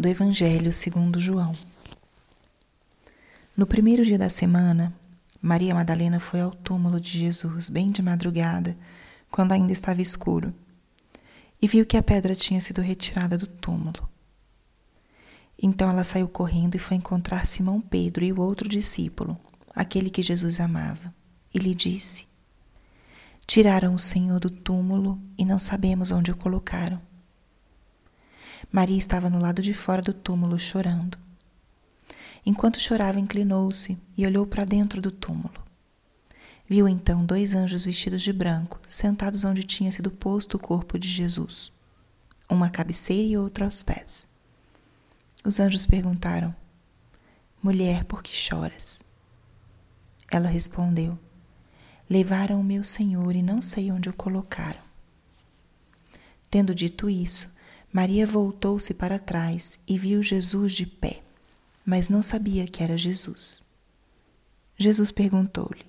do Evangelho segundo João. No primeiro dia da semana, Maria Madalena foi ao túmulo de Jesus bem de madrugada, quando ainda estava escuro, e viu que a pedra tinha sido retirada do túmulo. Então ela saiu correndo e foi encontrar Simão Pedro e o outro discípulo, aquele que Jesus amava, e lhe disse: Tiraram o Senhor do túmulo e não sabemos onde o colocaram. Maria estava no lado de fora do túmulo chorando. Enquanto chorava, inclinou-se e olhou para dentro do túmulo. Viu então dois anjos vestidos de branco, sentados onde tinha sido posto o corpo de Jesus, uma à cabeceira e outra aos pés. Os anjos perguntaram: Mulher, por que choras? Ela respondeu: Levaram o meu senhor e não sei onde o colocaram. Tendo dito isso, Maria voltou-se para trás e viu Jesus de pé, mas não sabia que era Jesus. Jesus perguntou-lhe: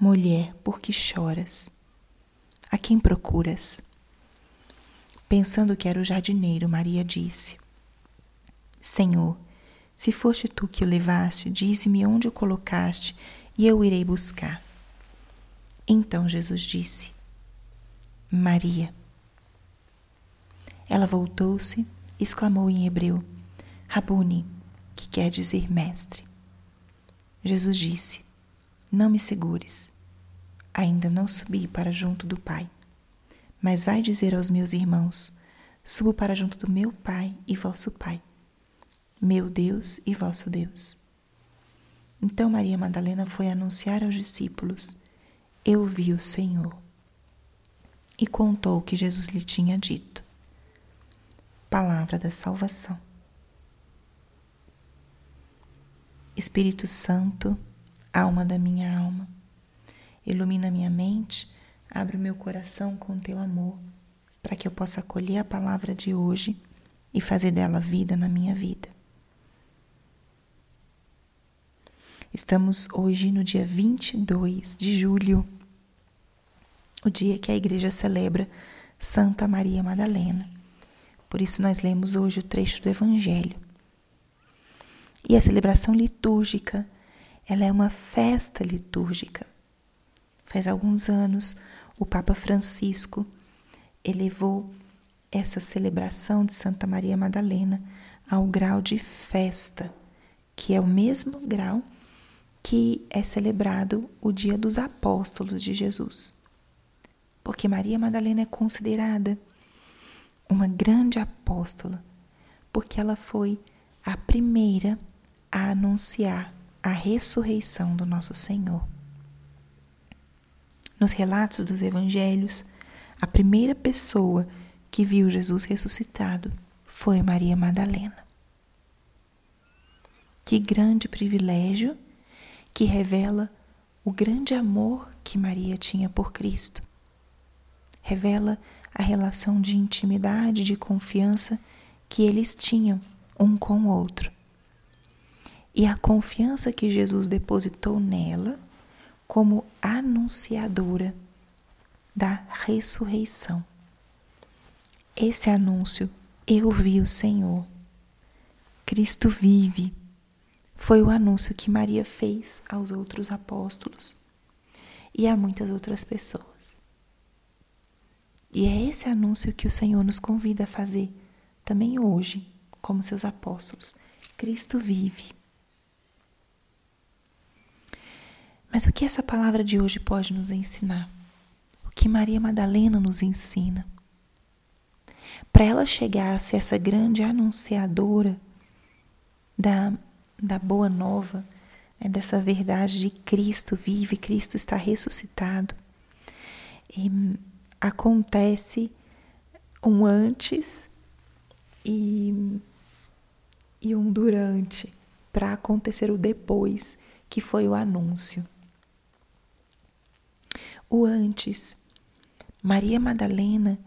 Mulher, por que choras? A quem procuras? Pensando que era o jardineiro, Maria disse: Senhor, se foste tu que o levaste, dize-me onde o colocaste e eu irei buscar. Então Jesus disse: Maria. Ela voltou-se e exclamou em hebreu: Rabuni, que quer dizer mestre. Jesus disse: Não me segures. Ainda não subi para junto do Pai. Mas vai dizer aos meus irmãos: Subo para junto do meu Pai e vosso Pai meu Deus e vosso Deus. Então Maria Madalena foi anunciar aos discípulos: Eu vi o Senhor. E contou o que Jesus lhe tinha dito. Palavra da salvação. Espírito Santo, alma da minha alma, ilumina minha mente, abre o meu coração com teu amor, para que eu possa acolher a palavra de hoje e fazer dela vida na minha vida. Estamos hoje no dia 22 de julho, o dia que a igreja celebra Santa Maria Madalena. Por isso, nós lemos hoje o trecho do Evangelho. E a celebração litúrgica, ela é uma festa litúrgica. Faz alguns anos, o Papa Francisco elevou essa celebração de Santa Maria Madalena ao grau de festa, que é o mesmo grau que é celebrado o Dia dos Apóstolos de Jesus. Porque Maria Madalena é considerada uma grande apóstola, porque ela foi a primeira a anunciar a ressurreição do nosso Senhor. Nos relatos dos evangelhos, a primeira pessoa que viu Jesus ressuscitado foi Maria Madalena. Que grande privilégio que revela o grande amor que Maria tinha por Cristo. Revela a relação de intimidade, de confiança que eles tinham um com o outro. E a confiança que Jesus depositou nela como anunciadora da ressurreição. Esse anúncio, eu vi o Senhor. Cristo vive foi o anúncio que Maria fez aos outros apóstolos e a muitas outras pessoas. E é esse anúncio que o Senhor nos convida a fazer também hoje, como seus apóstolos. Cristo vive. Mas o que essa palavra de hoje pode nos ensinar? O que Maria Madalena nos ensina? Para ela chegar a ser essa grande anunciadora da da boa nova, né, dessa verdade de Cristo vive, Cristo está ressuscitado. E acontece um antes e, e um durante para acontecer o depois, que foi o anúncio. O antes, Maria Madalena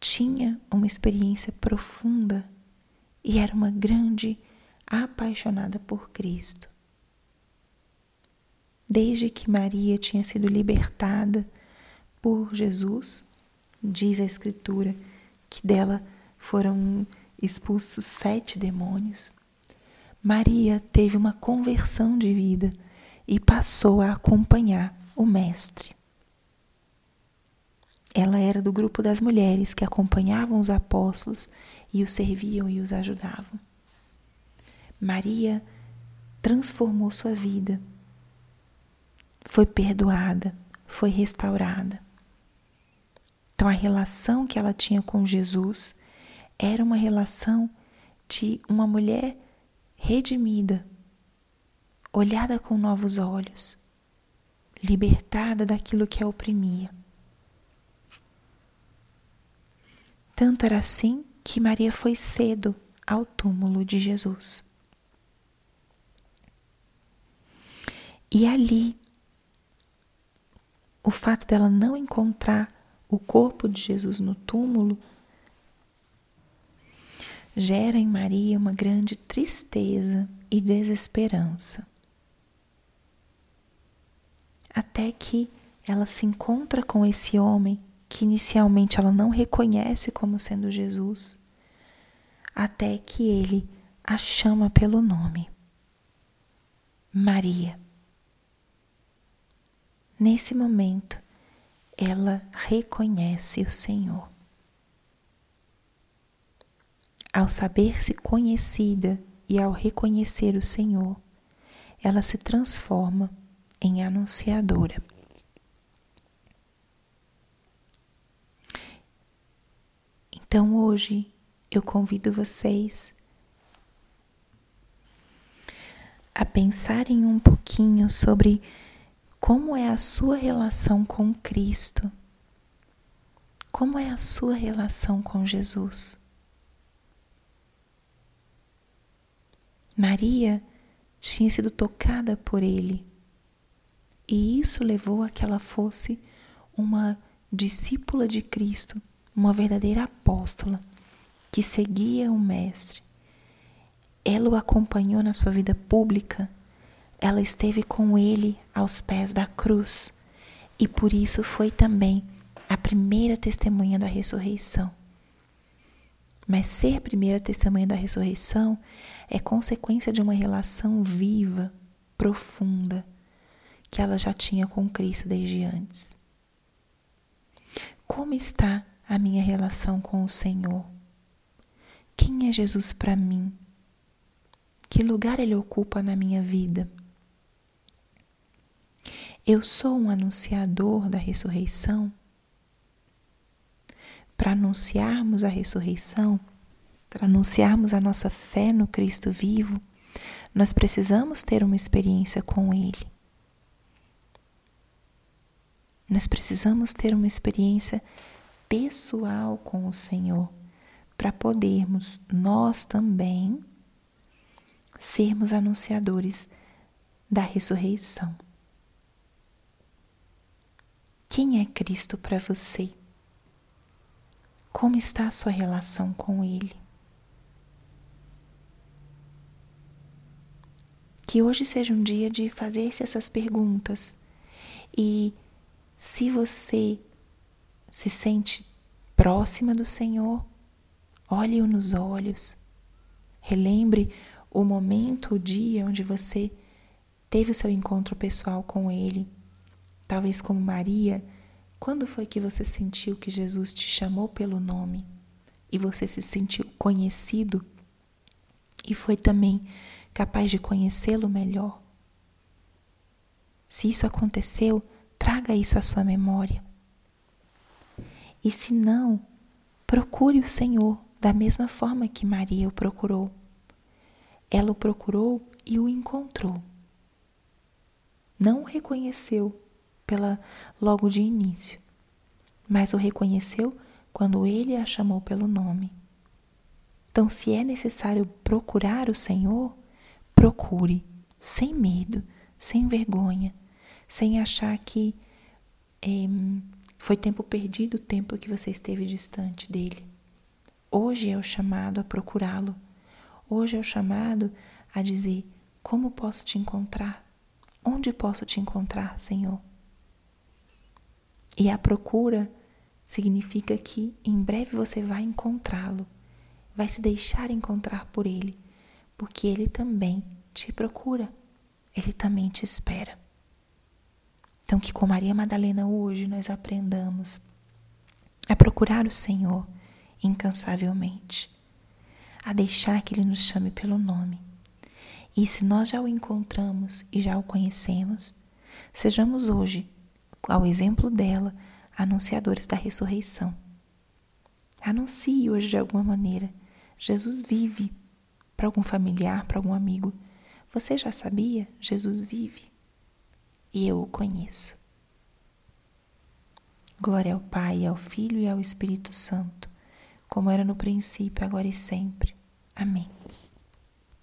tinha uma experiência profunda e era uma grande apaixonada por Cristo. Desde que Maria tinha sido libertada por Jesus, diz a Escritura que dela foram expulsos sete demônios. Maria teve uma conversão de vida e passou a acompanhar o Mestre. Ela era do grupo das mulheres que acompanhavam os apóstolos e os serviam e os ajudavam. Maria transformou sua vida, foi perdoada, foi restaurada. Então, a relação que ela tinha com Jesus era uma relação de uma mulher redimida, olhada com novos olhos, libertada daquilo que a oprimia. Tanto era assim que Maria foi cedo ao túmulo de Jesus. E ali, o fato dela não encontrar o corpo de Jesus no túmulo gera em Maria uma grande tristeza e desesperança. Até que ela se encontra com esse homem que inicialmente ela não reconhece como sendo Jesus, até que ele a chama pelo nome. Maria. Nesse momento, ela reconhece o Senhor. Ao saber-se conhecida e ao reconhecer o Senhor, ela se transforma em anunciadora. Então hoje eu convido vocês a pensarem um pouquinho sobre como é a sua relação com Cristo. Como é a sua relação com Jesus? Maria tinha sido tocada por ele, e isso levou a que ela fosse uma discípula de Cristo uma verdadeira apóstola que seguia o Mestre. Ela o acompanhou na sua vida pública, ela esteve com ele aos pés da cruz e por isso foi também a primeira testemunha da ressurreição. Mas ser primeira testemunha da ressurreição é consequência de uma relação viva, profunda, que ela já tinha com Cristo desde antes. Como está a minha relação com o Senhor? Quem é Jesus para mim? Que lugar ele ocupa na minha vida? Eu sou um anunciador da ressurreição? Para anunciarmos a ressurreição, para anunciarmos a nossa fé no Cristo vivo, nós precisamos ter uma experiência com Ele. Nós precisamos ter uma experiência pessoal com o Senhor, para podermos nós também sermos anunciadores da ressurreição. Quem é Cristo para você? Como está a sua relação com Ele? Que hoje seja um dia de fazer-se essas perguntas e se você se sente próxima do Senhor, olhe-o nos olhos, relembre o momento, o dia onde você teve o seu encontro pessoal com Ele. Talvez como Maria, quando foi que você sentiu que Jesus te chamou pelo nome e você se sentiu conhecido e foi também capaz de conhecê-lo melhor? Se isso aconteceu, traga isso à sua memória. E se não, procure o Senhor da mesma forma que Maria o procurou. Ela o procurou e o encontrou. Não o reconheceu pela logo de início, mas o reconheceu quando ele a chamou pelo nome. Então, se é necessário procurar o Senhor, procure, sem medo, sem vergonha, sem achar que é, foi tempo perdido o tempo que você esteve distante dele. Hoje é o chamado a procurá-lo. Hoje é o chamado a dizer: Como posso te encontrar? Onde posso te encontrar, Senhor? E a procura significa que em breve você vai encontrá-lo, vai se deixar encontrar por Ele, porque Ele também te procura, Ele também te espera. Então, que com Maria Madalena hoje nós aprendamos a procurar o Senhor incansavelmente, a deixar que Ele nos chame pelo nome. E se nós já o encontramos e já o conhecemos, sejamos hoje, ao exemplo dela, anunciadores da ressurreição. Anuncie hoje de alguma maneira. Jesus vive. Para algum familiar, para algum amigo. Você já sabia? Jesus vive. E eu o conheço. Glória ao Pai, ao Filho e ao Espírito Santo, como era no princípio, agora e sempre. Amém.